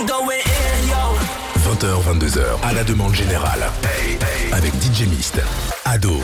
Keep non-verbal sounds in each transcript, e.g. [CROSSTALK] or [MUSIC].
20h, 22h, à la demande générale. Avec DJ Mist, Ado,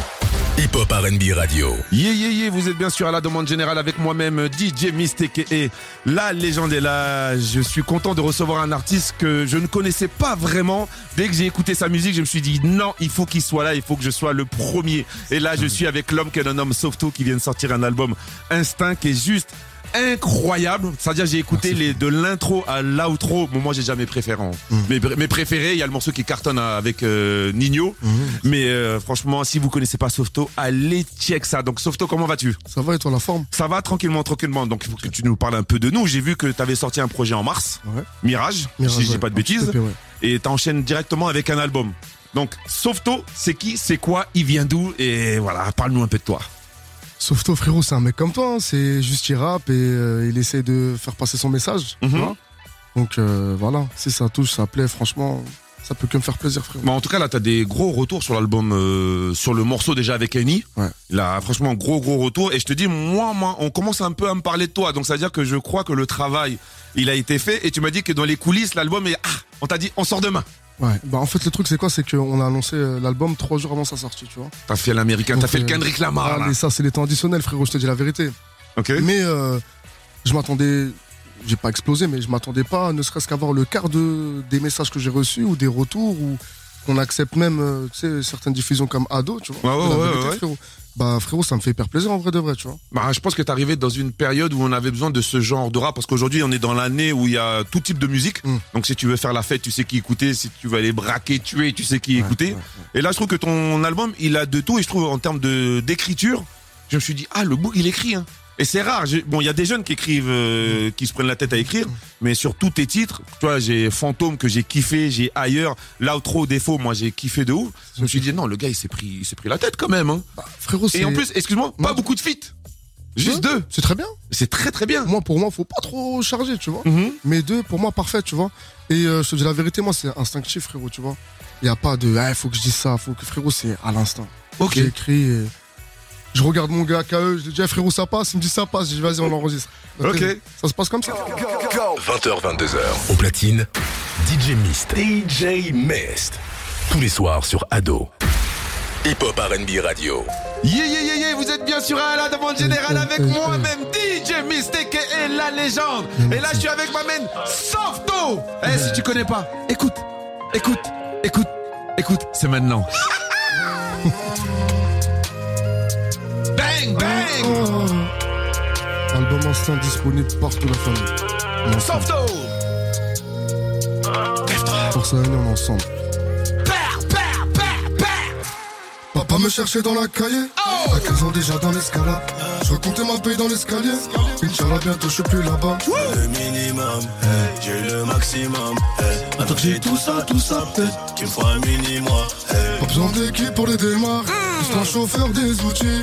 Hip Hop RB Radio. Yeah, yeah, yeah, vous êtes bien sûr à la demande générale avec moi-même, DJ Mystique et la légende est là. Je suis content de recevoir un artiste que je ne connaissais pas vraiment. Dès que j'ai écouté sa musique, je me suis dit non, il faut qu'il soit là, il faut que je sois le premier. Et là, je suis avec l'homme qu'est un homme Softo qui vient de sortir un album Instinct qui est juste incroyable. C'est-à-dire j'ai écouté les de l'intro à l'outro. Bon, moi j'ai jamais préféré. Mm. Mes, mes préférés, il y a le morceau qui cartonne avec euh, Nino. Mm. Mais euh, franchement, si vous connaissez pas Softo, allez check ça. Donc Softo, comment vas-tu? Ça va et toi la forme? Ça va tranquillement, tranquillement. Donc il faut que tu nous parles un peu de nous. J'ai vu que tu avais sorti un projet en mars, Ouais. Mirage, Mirage, si je dis ouais. pas de bêtises, Ouais. et t'enchaînes directement avec un album. Donc Softo, c'est qui, c'est quoi, il vient d'où et voilà, parle-nous un peu de toi. Softo frérot, c'est un mec comme toi, hein. c'est juste il rappe et euh, il essaie de faire passer son message. tu Mhm. vois. Donc euh, voilà, si ça touche, ça plaît, franchement, ça peut que me faire plaisir frérot. Mais en tout cas, là, t'as des gros retours sur l'album, euh, sur le morceau déjà avec Annie. Ouais. Là, franchement, gros, gros retour. Et je te dis, moi, moi, on commence un peu à me parler de toi. Donc, ça veut dire que je crois que le travail, il a été fait. Et tu m'as dit que dans les coulisses, l'album est, ah, on t'a dit, on sort demain. Ouais. Bah en fait le truc c'est quoi, c'est qu'on a annoncé euh, l'album trois jours avant sa sortie, tu vois. T'as fait l'américain, t'as fait le euh, Kendrick Lamar, Ah, mais ça c'est les temps additionnels frérot, je te dis la vérité. Ok. Mais euh, je m'attendais, j'ai pas explosé, mais je m'attendais pas, ne serait-ce qu'à voir le quart de, des messages que j'ai reçus ou des retours ou qu'on accepte même, euh, tu sais, certaines diffusions comme ado, tu vois. Ouais, ouais, vérité, ouais. Bah frérot, ça me fait hyper plaisir en vrai de vrai, tu vois. Bah, je pense que t'es arrivé dans une période où on avait besoin de ce genre de rap parce qu'aujourd'hui on est dans l'année où il y a tout type de musique. Mm. Donc si tu veux faire la fête, tu sais qui écouter. Si tu veux aller braquer, tuer, tu sais qui écouter. ouais, Et là, je trouve que ton album, il a de tout. Et je trouve en termes de d'écriture, je me suis dit ah le bout il écrit. Hein. Et c'est rare. J'ai- Bon, il y a des jeunes qui écrivent, euh, qui se prennent la tête à écrire, mais sur tous tes titres, tu vois, j'ai Fantôme que j'ai kiffé, j'ai Ailleurs, l'outro défaut, moi j'ai kiffé de ouf. Je me suis dit non, le gars il s'est pris, il s'est pris la tête quand même. Hein. Frérot, c'est. Et en plus, excuse-moi, pas beaucoup de feats. Juste deux. C'est très bien. C'est très très bien. Moi, pour moi, faut pas trop charger, tu vois. Mhm. Mais deux, pour moi, parfait, tu vois. Et euh, je te dis la vérité, moi, c'est instinctif, frérot, tu vois. Il y a pas de, ah, faut que je dise ça, faut que, frérot, c'est à l'instant. Ok. J'ai écrit, et je regarde mon gars KE, je lui dis, Ah, frérot, ça passe, il me dit ça passe, je dis, vas-y, on l'enregistre. Ok. Ça se passe comme ça. 20h, 22h, au platine, DJ Mist. DJ Mist. Tous les soirs sur Ado. Hip Hop RB Radio. Yeah, yeah, yeah, yeah, vous êtes bien sûr à la demande générale avec moi-même, DJ Mystique et la légende. Et là, je suis avec ma main Softo. Eh, si tu connais pas, écoute, écoute, écoute, écoute, c'est maintenant. [LAUGHS] Oh. Album instant disponible partout la famille. Softo. Pour ça, on est ensemble. Père, père, père, père. Papa me cherchait dans la cahier. À 15 ans déjà dans l'escalade. Je recomptais ma paye dans l'escalier. Inch'Allah, bientôt je suis plus là-bas. Le minimum, hey, j'ai le maximum. Hey. Attends que j'ai tout ça, tout ça, peut-être qu'il me faut un mini-mois. Hey. Pas besoin d'équipe pour les démarres. Juste un chauffeur des outils.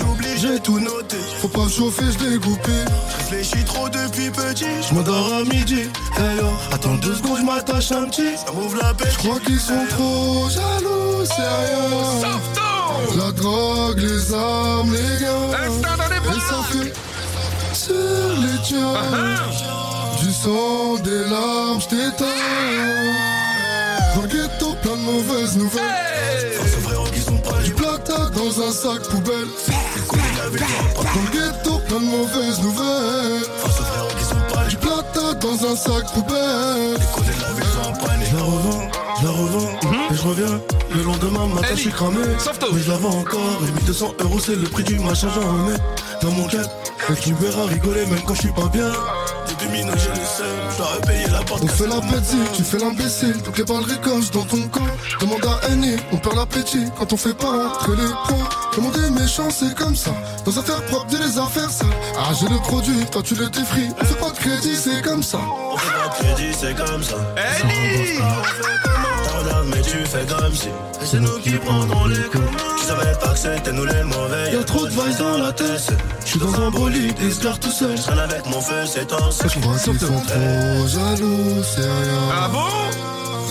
J'oublie, j'ai tout noté. Faut pas chauffer, je dégoupé. Je réfléchis trop depuis petit. Je m'endors à midi. Hey yo, attends deux secondes, je m'attache un petit. Ça m'ouvre la Je crois qu'ils sont trop jaloux. Softo. La drogue, les armes, les gars. Bras. fait sur les tiens. Du sang, des larmes, je t'éteins. Dans le ghetto, plein de mauvaises nouvelles. Qui sont pas Du dans un sac poubelle. Dans le ghetto, plein de mauvaises nouvelles. C'est frérot qui sont pas les Du placard dans un sac poubelle. Côté de la vie sont en panique. Je la revends, je la revends. Et je reviens. Le lendemain, matin, je suis cramé. Mais je la vends encore. Et 1200 euros, c'est le prix du machin, j'en ai dans mon cap. Et tu me verras rigoler même quand je suis pas bien. Depuis minot, j'ai le seul. Je dois repayer la porte. On fait la petite, tu fais l'imbécile, toutes les balles ricochent dans ton corps. Demande à Annie, on perd l'appétit quand on fait pas rentrer les points. Comment des méchants, c'est comme ça. Dans affaires propres, dis les affaires sales. Ah, j'ai le produit, toi tu le défris. On fait pas de crédit, c'est comme ça. On fait pas de crédit, c'est comme ça. Ellie. Mais tu fais comme si. Et c'est nous qui prendrons les coups. Tu savais pas que c'était nous les mauvais. Y'a trop de vibes dans la tête. Je suis dans un bolide, et se garde tout seul. Je traîne avec mon feu, c'est en Je crois qu'ils sont trop jaloux, c'est rien. Ah bon?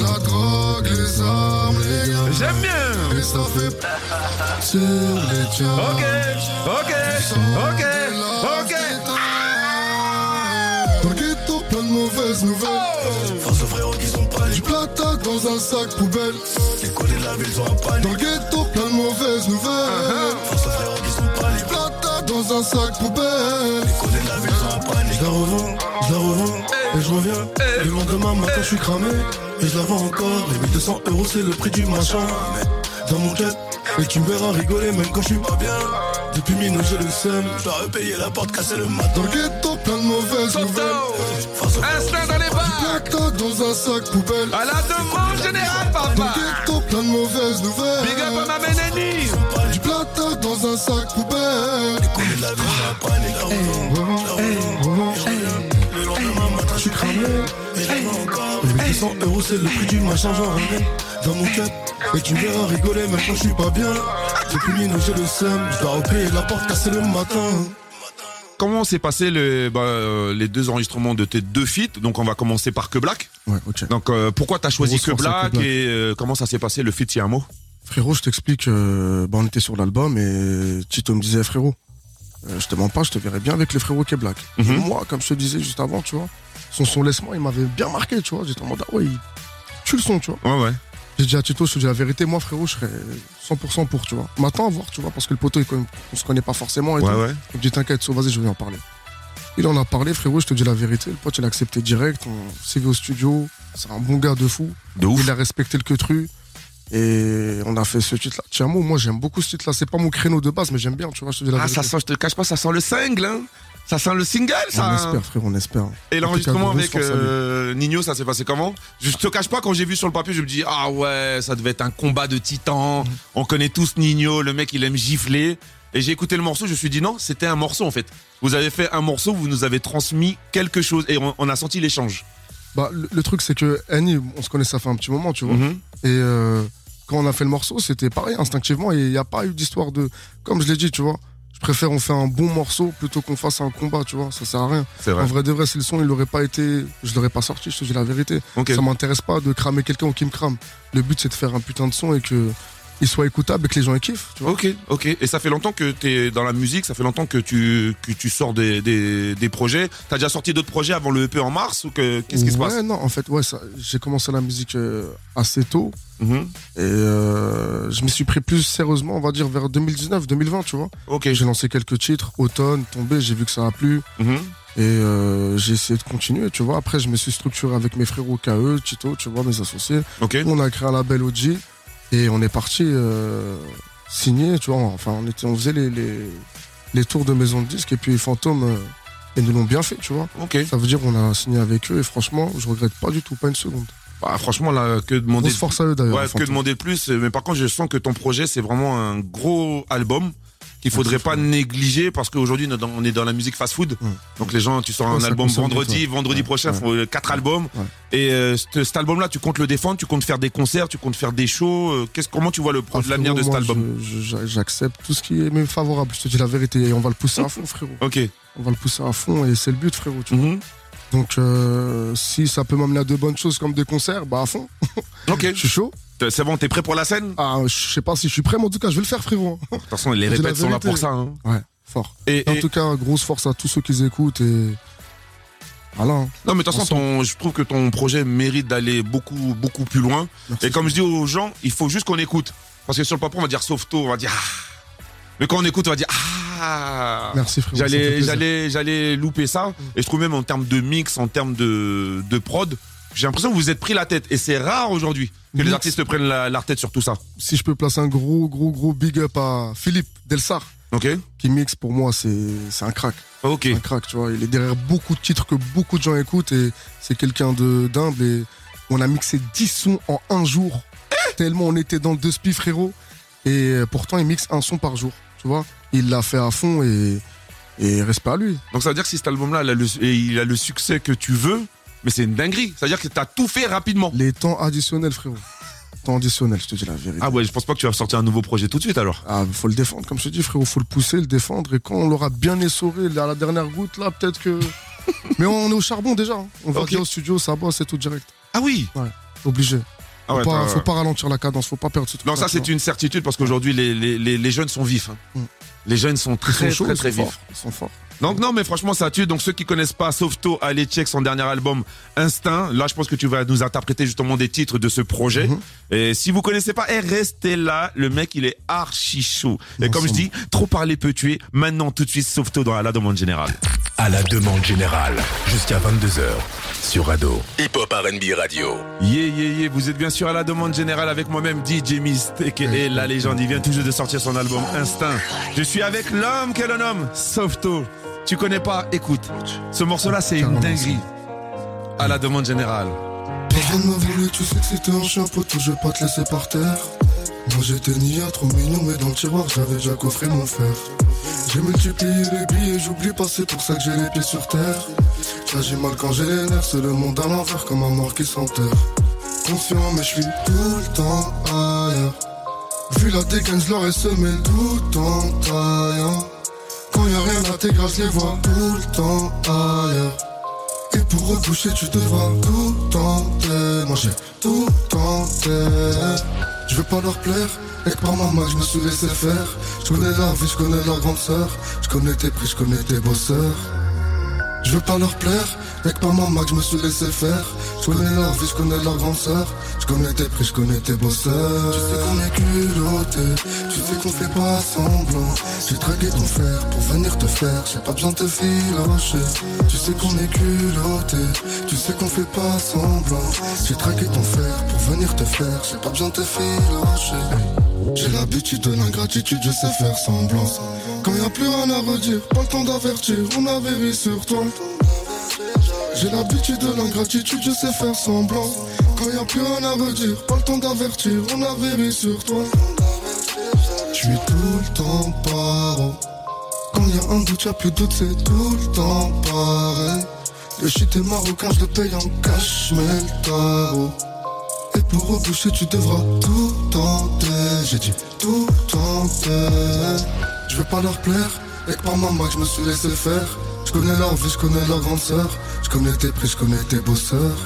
La drogue, les armes, les gars. J'aime bien. Et ça fait [LAUGHS] sur les tiens. Ok, ok, ok, ok. Dans le ghetto, plein de de mauvaises nouvelles. Face aux frérots qui sont pas Du plata dans un sac poubelle. Les collés de la ville sont en panique. Dans le ghetto, plein de mauvaises nouvelles. Face aux frérots qui sont pas Du plata dans un sac poubelle. Les collés de la ville sont en panique. Je la revends, je la revends, et je reviens. Le lendemain matin, je suis cramé, et je la vends encore. Les 1200 euros, c'est le prix du machin. Dans mon quête, et tu me verras rigoler même quand je suis pas bien. Depuis minuit, j'ai le. Je dois repayer la porte cassée le matin. Dans le ghetto, plein de mauvaises nouvelles. Instinct dans les bars Plata dans un sac poubelle. À la demande générale, Dans papa le ghetto, plein de mauvaises nouvelles. Big up à ma Ménénie Du plata dans un sac poubelle. de la. Je la revends, je la je je suis cramé. Et je. Les 1200 euros, c'est le prix du machin, j'en ramène dans mon cap. Et tu me verras rigoler même quand je suis pas bien. Depuis minuit, j'ai le seum. Je dois repayer la porte cassée le matin. Comment s'est passé le, bah, euh, les deux enregistrements de tes deux feats? Donc on va commencer par Que Black. Ouais, ok. Donc euh, pourquoi t'as choisi Que Black Que Black. et euh, comment ça s'est passé le feat Si un mot? Frérot, je t'explique, euh, bah, on était sur l'album et Tito me disait, frérot, euh, je te mens pas, je te verrais bien avec le frérot qui est black. Mhm. moi, comme je te disais juste avant, tu vois, son son laisse-moi, il m'avait bien marqué, tu vois. J'étais en mode, ah ouais, il tue le son, tu vois. Ouais ouais. J'ai dit à Tito, je te dis la vérité, moi, frérot, je serais 100% pour, tu vois. Maintenant, à voir, tu vois, parce que le poteau, il on se connaît pas forcément et Ouais tout. ouais. Il me dit, t'inquiète, so, vas-y, je vais en parler. Il en a parlé, frérot, je te dis la vérité. Le pote, il a accepté direct. On s'est vu au studio. C'est un bon gars de fou. De ouf. Il a respecté le quetru. Et on a fait ce titre-là. Tiens, moi, moi, j'aime beaucoup ce titre-là. C'est pas mon créneau de base, mais j'aime bien, tu vois, je te dis la Ah vérité. ça sent, je te cache pas, ça sent le single hein Ça sent le single ça On espère, frère, on espère. Et l'enregistrement avec euh, Nino, ça s'est passé comment? Je te cache pas, quand j'ai vu sur le papier, je me dis ah ouais, ça devait être un combat de titans. On connaît tous Nino, le mec il aime gifler. Et j'ai écouté le morceau, je me suis dit non, c'était un morceau en fait. Vous avez fait un morceau, vous nous avez transmis quelque chose et on, on a senti l'échange. Bah, le, le truc, c'est que Annie, on se connaît ça fait un petit moment, tu vois. Mhm. Et euh, quand on a fait le morceau, c'était pareil, instinctivement. Et il n'y a pas eu d'histoire de. Comme je l'ai dit, tu vois. Je préfère on fait un bon morceau plutôt qu'on fasse un combat, tu vois. Ça sert à rien. En vrai. de vrai, si le son, il l'aurait pas été. Je l'aurais pas sorti, je te dis la vérité. Ça m'intéresse pas de cramer quelqu'un ou qui me crame. Le but, c'est de faire un putain de son et que il soit écoutable et que les gens y kiffent, tu vois. Ok, ok. Et ça fait longtemps que tu es dans la musique, ça fait longtemps que tu, que tu sors des, des, des projets. T'as déjà sorti d'autres projets avant le EP en mars ou que qu'est-ce qui se ouais, passe non, en fait, ouais, j'ai commencé la musique euh, assez tôt. Mhm. Et euh, je m'y suis pris plus sérieusement, on va dire, vers 2019-2020, tu vois. Ok. J'ai lancé quelques titres, automne, tombé, j'ai vu que ça a plu. Mhm. Et euh, j'ai essayé de continuer, tu vois. Après, je me suis structuré avec mes frérots KE, Tito, tu vois, mes associés. Ok. On a créé un label OG et on est parti euh, signer, tu vois. Enfin, on, était, on faisait les, les, les tours de maison de disques et puis Fantôme, euh, ils nous l'ont bien fait, tu vois. Ok. Ça veut dire qu'on a signé avec eux et franchement, je regrette pas du tout, pas une seconde. Bah, franchement, là, que demander. Grosse force à eux d'ailleurs. Ouais, que Fantôme. demander de plus. Mais par contre, je sens que ton projet, c'est vraiment un gros album qu'il faudrait pas négliger parce qu'aujourd'hui, on est dans- la musique fast-food. Ouais. Donc les gens, tu sors un album vendredi, vendredi prochain, faut euh, quatre albums. Et euh, cet, album-là, tu comptes le défendre, tu comptes faire des concerts, tu comptes faire des shows. euh, Qu'est-ce, comment tu vois le Ah, l'avenir de cet album? J'accepte tout ce qui est même favorable, je te dis la vérité. Et on va le pousser à fond, frérot. Ok. On va le pousser à fond et c'est le but, frérot. Tu vois. Mhm. Donc, euh, si ça peut m'amener à de bonnes choses comme des concerts, bah à fond. Ok. [LAUGHS] Je suis chaud. C'est bon, t'es prêt pour la scène? De Ah, je sais pas si je suis prêt, mais en tout cas, je vais le faire, frérot. toute façon, les répètes sont là pour ça. hein. Ouais, fort. Et, En tout cas, grosse force à tous ceux qui écoutent et. Voilà. hein. non, mais de toute façon, je trouve que ton projet mérite d'aller beaucoup, beaucoup plus loin. Merci. Et comme je dis aux gens, il faut juste qu'on écoute. Parce que sur le papier, on va dire Softo, on va dire ah. Mais quand on écoute, on va dire ah. Merci, frérot. J'allais, plaisir. j'allais, j'allais louper ça. Et je trouve même en termes de mix, en termes de, de prod, j'ai l'impression que vous êtes pris la tête. Et c'est rare aujourd'hui que les artistes prennent la, la tête sur tout ça. Si je peux placer un gros, gros, gros big up à Philippe Delsar, Ok qui mixe pour moi, c'est c'est un crack. Ok. un crack, tu vois. Il est derrière beaucoup de titres que beaucoup de gens écoutent et c'est quelqu'un de d'humble et on a mixé 10 sons en un jour. Tellement on était dans le deux spi, frérot. Et pourtant, il mixe un son par jour, tu vois. Il l'a fait à fond et, et respect à lui. Donc ça veut dire que si cet album-là, il a le succès que tu veux, mais c'est une dinguerie. Ça veut dire que t'as tout fait rapidement. Les temps additionnels, frérot. Temps additionnels, je te dis la vérité. Ah ouais, je pense pas que tu vas sortir un nouveau projet tout de suite alors. Ah, faut le défendre, comme je te dis, frérot. Faut le pousser, le défendre. Et quand on l'aura bien essoré à la dernière goutte, là, peut-être que. [LAUGHS] Mais on est au charbon déjà. hein. On va Ok. dire au studio, ça bosse et tout direct. Ah oui Obligé. Ah Faut, ouais, pas, faut pas ralentir la cadence, faut pas perdre ce truc. Non, ça c'est une certitude parce qu'aujourd'hui les, les, les, les jeunes sont vifs. hein. Mm. Les jeunes sont très Ils sont chauds, très ils très sont vifs. forts. Ils sont forts. Donc non, mais franchement, ça tue. Donc ceux qui connaissent pas Softo, allez check son dernier album Instinct. Là, je pense que tu vas nous interpréter justement des titres de ce projet. Mhm. Et si vous connaissez pas, eh, restez là. Le mec, il est archi chaud. Et comme je dis, trop parler peut tuer. Maintenant, tout de suite, Softo dans la demande générale. À la demande générale, jusqu'à 22h sur Ado. Hip Hop R&B Radio. Yeah, yeah, yeah. Vous êtes bien sûr à la demande générale avec moi-même DJ Mist et la légende. Il vient toujours de sortir son album Instinct. Je suis avec l'homme qu'elle nomme Softo. Tu connais pas Écoute. Ce morceau-là, c'est une dinguerie. À la demande générale. Personne m'a voulu, tu sais que c'était un chien poteau, je vais pas te laisser par terre. Moi j'étais ni trop mignon, mais dans le tiroir j'avais déjà coffré mon fer. J'ai multiplié les billets, j'oublie pas, c'est pour ça que j'ai les pieds sur terre. J'agis mal quand j'ai les nerfs, c'est le monde à l'envers comme un mort qui s'enterre. Conscient, mais je suis tout le temps ailleurs. Vu la dégaine, je l'aurais semé tout en taillant. Quand y a rien à tes je les vois tout le temps ailleurs. Et pour reboucher, tu devras tout tenter. Moi j'ai tout tenté. Je veux pas leur plaire, et que par maman je me suis laissé faire. Je connais leur vie, je connais leur grande sœur. Je connais tes prix, je connais tes bosseurs. Je veux pas leur plaire, et que par maman je me suis laissé faire. Je connais leur vie, je connais leur grande sœur. Je tes prix, je connais tes bosseurs. Tu sais qu'on est culotté, tu sais qu'on fait pas semblant. J'ai traqué ton fer pour venir te faire, j'ai pas besoin de te filocher. Tu sais qu'on est culotté, tu sais qu'on fait pas semblant. J'ai traqué ton fer pour venir te faire, j'ai pas besoin de te filocher. J'ai l'habitude de l'ingratitude, je sais faire semblant. Quand y a plus rien à redire, pas le temps d'avertir, on avait vu sur toi. J'ai l'habitude de l'ingratitude, je sais faire semblant. Quand y a plus rien à redire, pas le temps d'avertir, on avait vu sur toi. Je suis tout le temps paro. Quand y a un doute, y'a plus de doute, c'est tout le temps pareil. Le shit est marocain, je le paye en cash, mais le tarot. Et pour reboucher, tu devras tout tenter. J'ai dit tout tenter. Je veux pas leur plaire, et que par maman que je me suis laissé faire. Je connais leur vie, je connais leur grande sœur. Je connais tes prix, je connais tes bosseurs.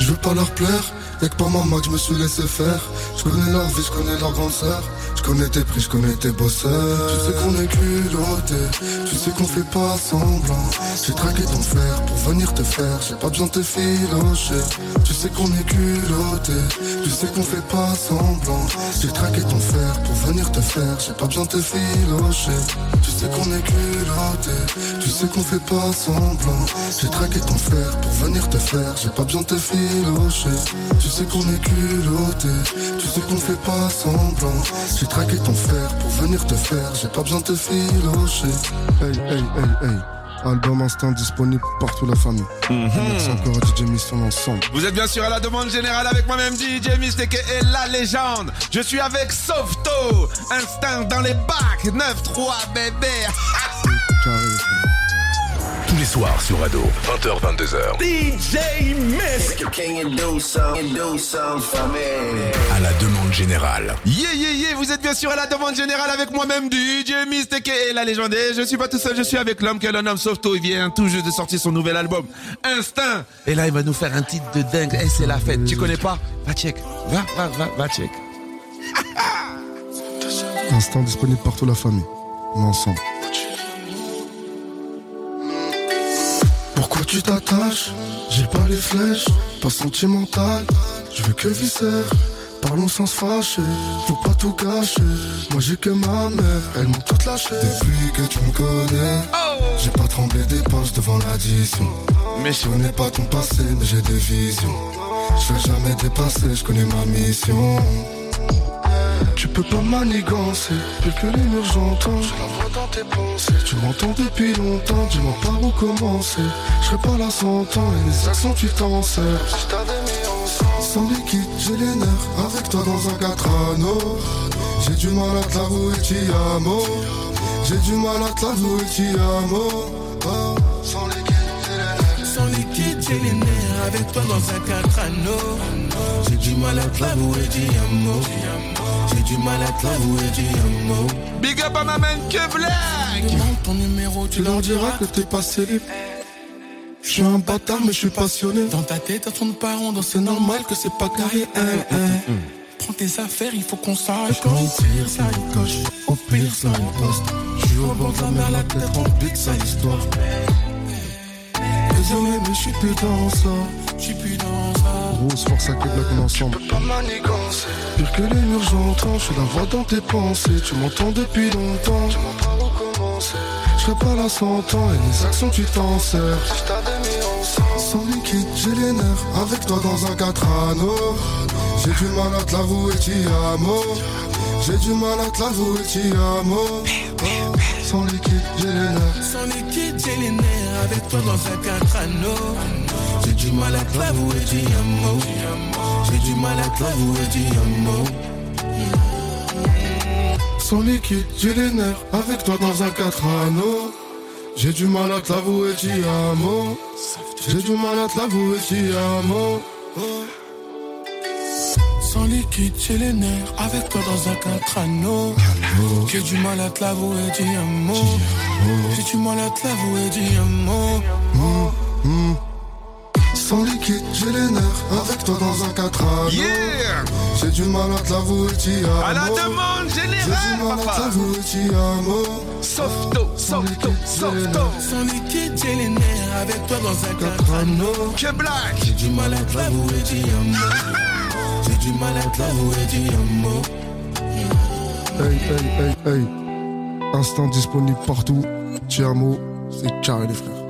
Je veux pas leur plaire, y'a que par maman que je me suis laissé faire. Je connais leur vie, je connais leur grande sœur. Je connais tes prix, je connais tes bosseurs. Tu sais qu'on est culotté, tu sais qu'on fait pas semblant. J'ai traqué ton fer pour venir te faire, j'ai pas besoin de te filocher. Tu sais qu'on est culotté, tu sais qu'on fait pas semblant. J'ai traqué ton fer pour venir te faire, j'ai pas besoin de te filocher. Tu sais qu'on est culotté, tu sais qu'on fait pas semblant. J'ai traqué ton fer pour venir te faire, j'ai pas besoin de te filocher. Tu sais qu'on est culotté, tu sais qu'on fait pas semblant. Traqué ton fer pour venir te faire, j'ai pas besoin de te filocher. Hey, hey, hey, hey. Album instant disponible partout la famille. Mm Merci encore à DJ Mist ensemble. Vous êtes bien sûr à la demande générale avec moi-même DJ Mist et la légende. Je suis avec Softo, instinct dans les bacs, 9-3 bébé. [LAUGHS] les soirs sur Ado, 20h-22h. DJ Misk À la demande générale. Yeah, yeah, yeah, vous êtes bien sûr à la demande générale avec moi-même, DJ Misk et la légende. je suis pas tout seul, je suis avec l'homme que l'on nomme Softo. Il vient tout juste de sortir son nouvel album, Instinct. Et là, il va nous faire un titre de dingue. Et c'est la fête. Tu connais pas? Va check. Va, va, va, va check. [LAUGHS] Instinct disponible partout la famille. On est ensemble. Tu t'attaches J'ai pas les flèches, pas sentimental. Je veux que viscère, parlons sans se fâcher. Faut pas tout cacher. Moi j'ai que ma mère, elle m'a tout lâché. Depuis que tu me connais, j'ai pas tremblé des poches devant l'addition. Mais je connais pas ton passé, mais j'ai des visions. Je vais jamais dépasser, je connais ma mission. Peux pas manigancer, plus que les murs j'entends. Je la dans tes pensées. Tu m'entends depuis longtemps, dis-moi par où commencer. Je serai pas là sans temps et les actions tu t'en sers. Sans liquide, j'ai les nerfs avec toi dans un 4 anneaux. J'ai du mal à te l'avouer, ti amo. J'ai du mal à te l'avouer, ti amo. Sans liquide. Sans liquide, j'ai les nerfs avec toi dans un 4 anneaux. J'ai du mal à te l'avouer, ti amo. J'ai du mal à te l'avouer, dis un mot. Big up à ma main que black. Demande ton numéro, tu, leur diras que t'es pas célib. Je suis un bâtard, mais je suis passionné. Dans ta tête, à ton parent, donc c'est normal que c'est pas carré. Hein, hein. prends tes affaires, il faut qu'on sache. Quand il tire, ça il coche. Au pire, ça il poste. Je suis au bord de la mer, la tête remplie de sa histoire. Désolé, mais je suis plus dans ça. Je suis plus dans ça. Grosse force à ensemble. Pas manigancer. Pire que les murs, j'entends. Je suis la voix dans tes pensées. Tu m'entends depuis longtemps. Tu m'as pas recommencé. Je serai pas là sans temps et les actions tu t'en sers. Si je t'avais mis ensemble. Sans liquide, j'ai les nerfs. Avec toi dans un 4 anneaux. J'ai du mal à te l'avouer, ti amo. J'ai du mal à te l'avouer, ti amo. Oh, Sans liquide, j'ai les nerfs. Sans liquide, j'ai les nerfs avec toi dans un quatre anneaux. J'ai du mal à te l'avouer, dis un mot. J'ai du mal à te l'avouer, dis un mot. Sans liquide, j'ai les nerfs. Avec toi dans un 4 anneaux. J'ai du mal à te l'avouer, ti amo. J'ai du mal à te l'avouer, ti amo. Sans liquide, j'ai les nerfs avec toi dans un quatre anneaux. J'ai du mal à te l'avouer, dis un mot. J'ai du mal à te l'avouer, dis un mot. J'ai les nerfs. Avec toi dans un 4 anneaux. Yeah J'ai du mal à te l'avouer, amo. À la demande J'ai du générale, mal à te l'avouer, amo. Softo, softo, softo. Sans liquide, j'ai les nerfs avec toi dans un quatre Quatre anneaux. anneaux. Que black. J'ai du mal à te l'avouer, mot. J'ai du mal à te l'avouer, mot. Hey, hey, hey, hey. Instant disponible partout. Tiamo, c'est carré les frères.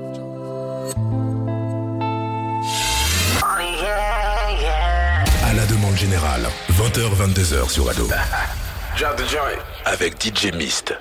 Générale, 20h, 22h sur Ado. [LAUGHS] Avec DJ Mist.